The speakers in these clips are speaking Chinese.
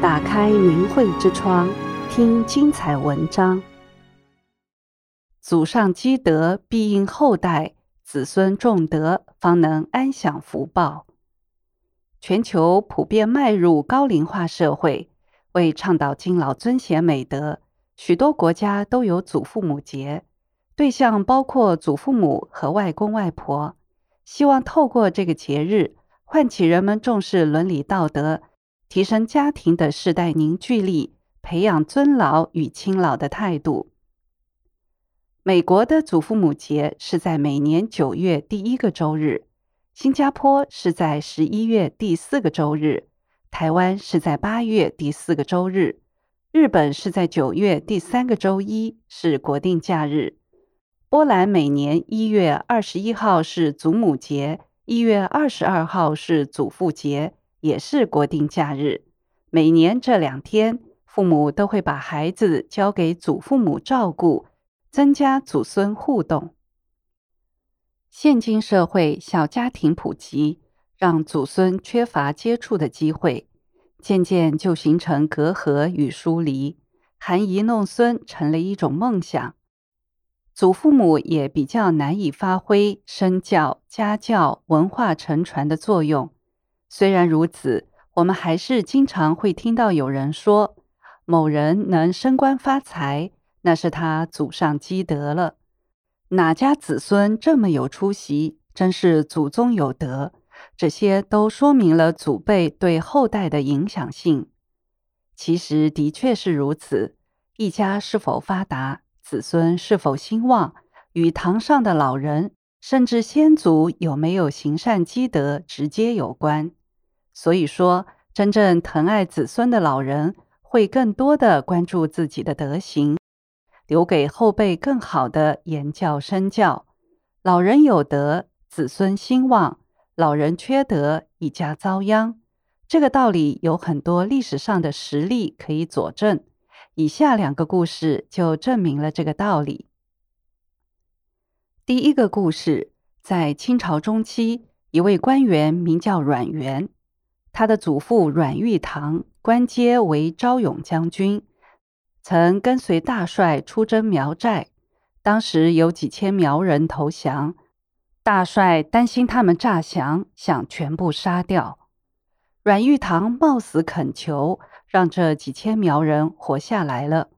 打开明慧之窗，听精彩文章。祖上积德，必应后代子孙重德，方能安享福报。全球普遍迈入高龄化社会，为倡导敬老尊贤美德，许多国家都有祖父母节，对象包括祖父母和外公外婆，希望透过这个节日，唤起人们重视伦理道德。提升家庭的世代凝聚力，培养尊老与亲老的态度。美国的祖父母节是在每年九月第一个周日，新加坡是在十一月第四个周日，台湾是在八月第四个周日，日本是在九月第三个周一，是国定假日。波兰每年一月二十一号是祖母节，一月二十二号是祖父节。也是国定假日，每年这两天，父母都会把孩子交给祖父母照顾，增加祖孙互动。现今社会小家庭普及，让祖孙缺乏接触的机会，渐渐就形成隔阂与疏离，含饴弄孙成了一种梦想。祖父母也比较难以发挥身教、家教、文化承传的作用。虽然如此，我们还是经常会听到有人说，某人能升官发财，那是他祖上积德了。哪家子孙这么有出息，真是祖宗有德。这些都说明了祖辈对后代的影响性。其实的确是如此，一家是否发达，子孙是否兴旺，与堂上的老人甚至先祖有没有行善积德直接有关。所以说，真正疼爱子孙的老人，会更多的关注自己的德行，留给后辈更好的言教身教。老人有德，子孙兴旺；老人缺德，一家遭殃。这个道理有很多历史上的实例可以佐证。以下两个故事就证明了这个道理。第一个故事，在清朝中期，一位官员名叫阮元。他的祖父阮玉堂官阶为昭勇将军，曾跟随大帅出征苗寨。当时有几千苗人投降，大帅担心他们诈降，想全部杀掉。阮玉堂冒死恳求，让这几千苗人活下来了。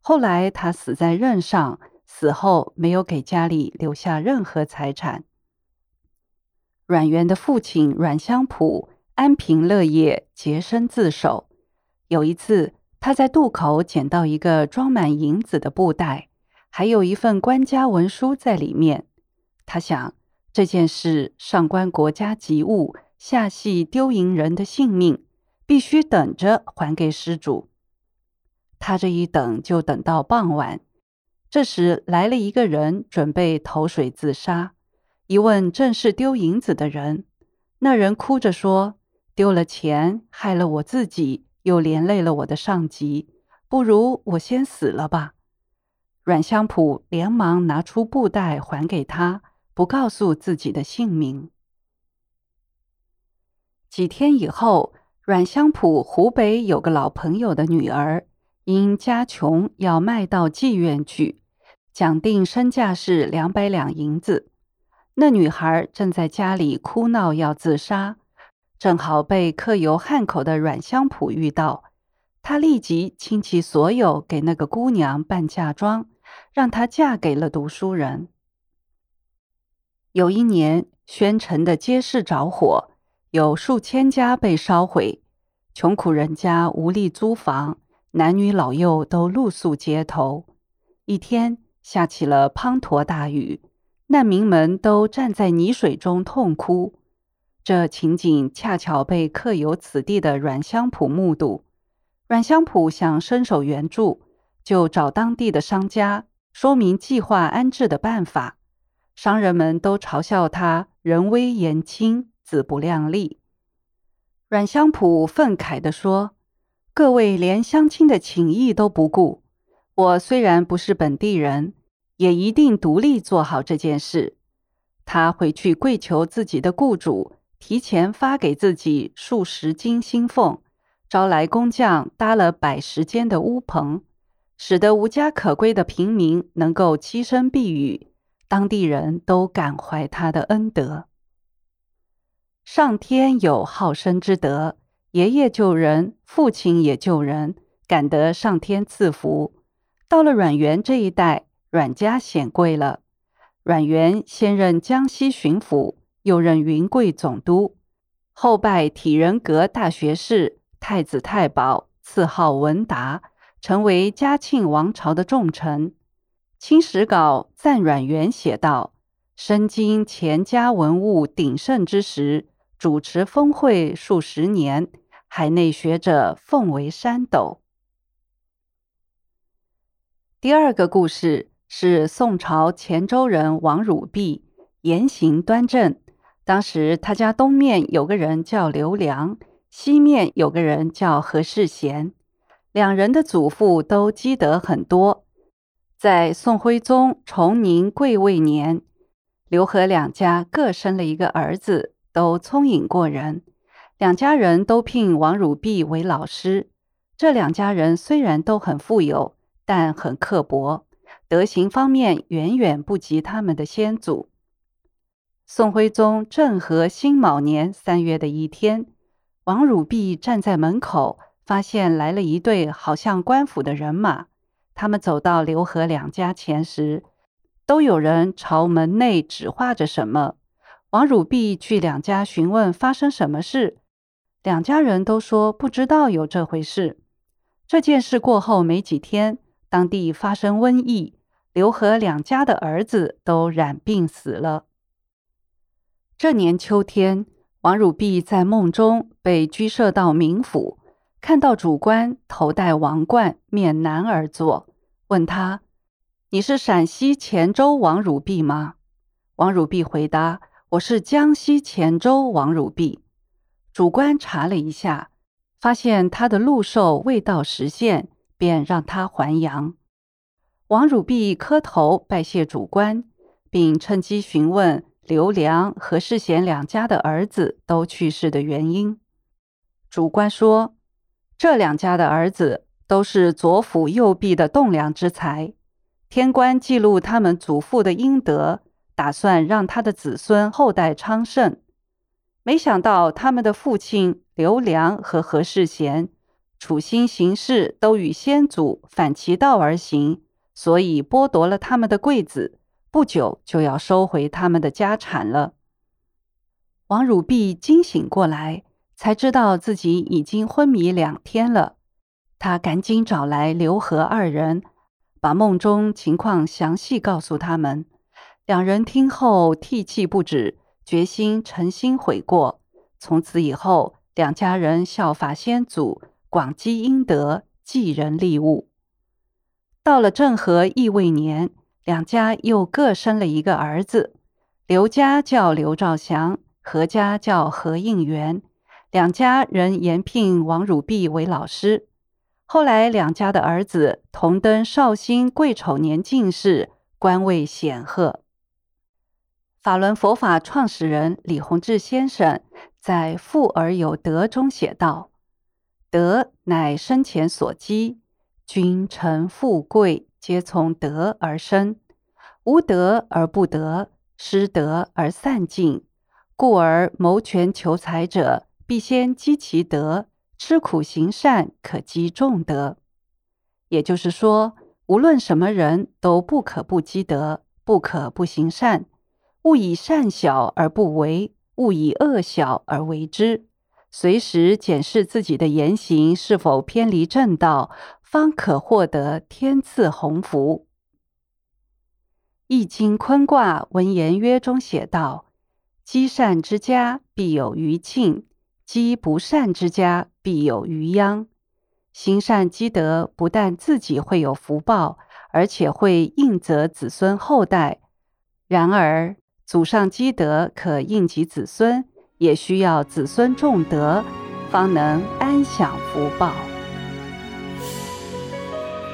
后来他死在任上，死后没有给家里留下任何财产。阮元的父亲阮相甫。安贫乐业，洁身自守。有一次，他在渡口捡到一个装满银子的布袋，还有一份官家文书在里面。他想，这件事上关国家急务，下系丢银人的性命，必须等着还给失主。他这一等就等到傍晚。这时来了一个人，准备投水自杀。一问，正是丢银子的人。那人哭着说。丢了钱，害了我自己，又连累了我的上级，不如我先死了吧。阮相甫连忙拿出布袋还给他，不告诉自己的姓名。几天以后，阮相甫湖北有个老朋友的女儿，因家穷要卖到妓院去，讲定身价是两百两银子。那女孩正在家里哭闹要自杀。正好被客游汉口的阮相甫遇到，他立即倾其所有给那个姑娘办嫁妆，让她嫁给了读书人。有一年，宣城的街市着火，有数千家被烧毁，穷苦人家无力租房，男女老幼都露宿街头。一天下起了滂沱大雨，难民们都站在泥水中痛哭。这情景恰巧被客游此地的阮相甫目睹。阮相甫想伸手援助，就找当地的商家说明计划安置的办法。商人们都嘲笑他人微言轻，自不量力。阮相甫愤慨地说：“各位连乡亲的情谊都不顾，我虽然不是本地人，也一定独立做好这件事。”他回去跪求自己的雇主。提前发给自己数十斤薪俸，招来工匠搭了百十间的屋棚，使得无家可归的平民能够栖身避雨，当地人都感怀他的恩德。上天有好生之德，爷爷救人，父亲也救人，感得上天赐福。到了阮元这一代，阮家显贵了。阮元先任江西巡抚，又任云贵总督，后拜体仁阁大学士、太子太保，赐号文达，成为嘉庆王朝的重臣。《清史稿》赞阮元写道：“身经乾嘉文物鼎盛之时。”主持峰会数十年，海内学者奉为山斗。第二个故事是宋朝虔州人王汝弼，言行端正。当时他家东面有个人叫刘良，西面有个人叫何世贤，两人的祖父都积德很多。在宋徽宗崇宁贵位年，刘何两家各生了一个儿子。都聪颖过人，两家人都聘王汝弼为老师。这两家人虽然都很富有，但很刻薄，德行方面远远不及他们的先祖。宋徽宗政和辛卯年三月的一天，王汝弼站在门口，发现来了一队好像官府的人马。他们走到刘和两家前时，都有人朝门内指画着什么。王汝弼去两家询问发生什么事，两家人都说不知道有这回事。这件事过后没几天，当地发生瘟疫，刘和两家的儿子都染病死了。这年秋天，王汝弼在梦中被居设到冥府，看到主官头戴王冠，面南而坐，问他：“你是陕西虔州王汝弼吗？”王汝弼回答。我是江西虔州王汝弼，主官查了一下，发现他的禄寿未到时限，便让他还阳。王汝弼磕头拜谢主官，并趁机询问刘良、和世贤两家的儿子都去世的原因。主官说，这两家的儿子都是左辅右弼的栋梁之才，天官记录他们祖父的阴德。打算让他的子孙后代昌盛，没想到他们的父亲刘良和何世贤处心行事都与先祖反其道而行，所以剥夺了他们的贵子，不久就要收回他们的家产了。王汝弼惊醒过来，才知道自己已经昏迷两天了。他赶紧找来刘和二人，把梦中情况详细告诉他们。两人听后涕泣不止，决心诚心悔过。从此以后，两家人效法先祖，广积阴德，济人利物。到了郑和乙未年，两家又各生了一个儿子，刘家叫刘兆祥，何家叫何应元。两家人延聘王汝弼为老师。后来，两家的儿子同登绍兴癸丑年进士，官位显赫。法轮佛法创始人李洪志先生在《富而有德》中写道：“德乃生前所积，君臣富贵皆从德而生。无德而不得，失德而散尽。故而谋权求财者，必先积其德；吃苦行善，可积众德。”也就是说，无论什么人都不可不积德，不可不行善。勿以善小而不为，勿以恶小而为之。随时检视自己的言行是否偏离正道，方可获得天赐鸿福。《易经》坤卦文言约中写道：“积善之家，必有余庆；积不善之家，必有余殃。”行善积德，不但自己会有福报，而且会应泽子孙后代。然而，祖上积德可应及子孙，也需要子孙重德，方能安享福报。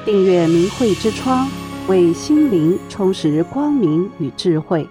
订阅明慧之窗，为心灵充实光明与智慧。